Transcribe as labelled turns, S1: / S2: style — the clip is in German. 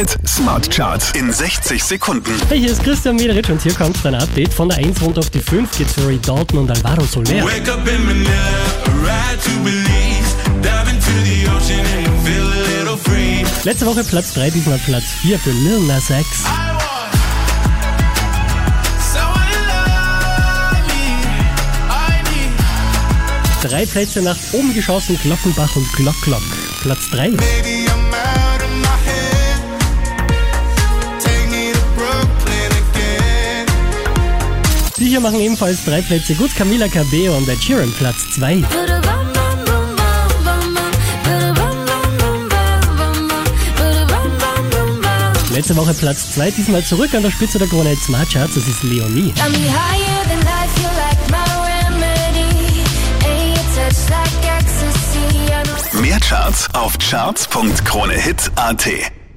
S1: Hit Smart Charts in 60 Sekunden.
S2: Hey, hier ist Christian Mederitsch und hier kommt dein Update. Von der 1 runter auf die 5 geht's für Ray Dalton und Alvaro Soler.
S3: Wake up in Manila, ride to Belize, dive into the ocean and feel a little free.
S2: Letzte Woche Platz 3, diesmal Platz 4 für Lil Nas X. Drei Plätze nach oben geschossen, Glockenbach und Glock Glock. Platz 3.
S3: Baby,
S2: Die hier machen ebenfalls drei Plätze gut. Camila Cabello und Ed Sheeran Platz 2. Letzte Woche Platz 2, diesmal zurück an der Spitze der Krone Hit Smart Charts. Das ist Leonie.
S1: Mehr Charts auf charts.kronehit.at.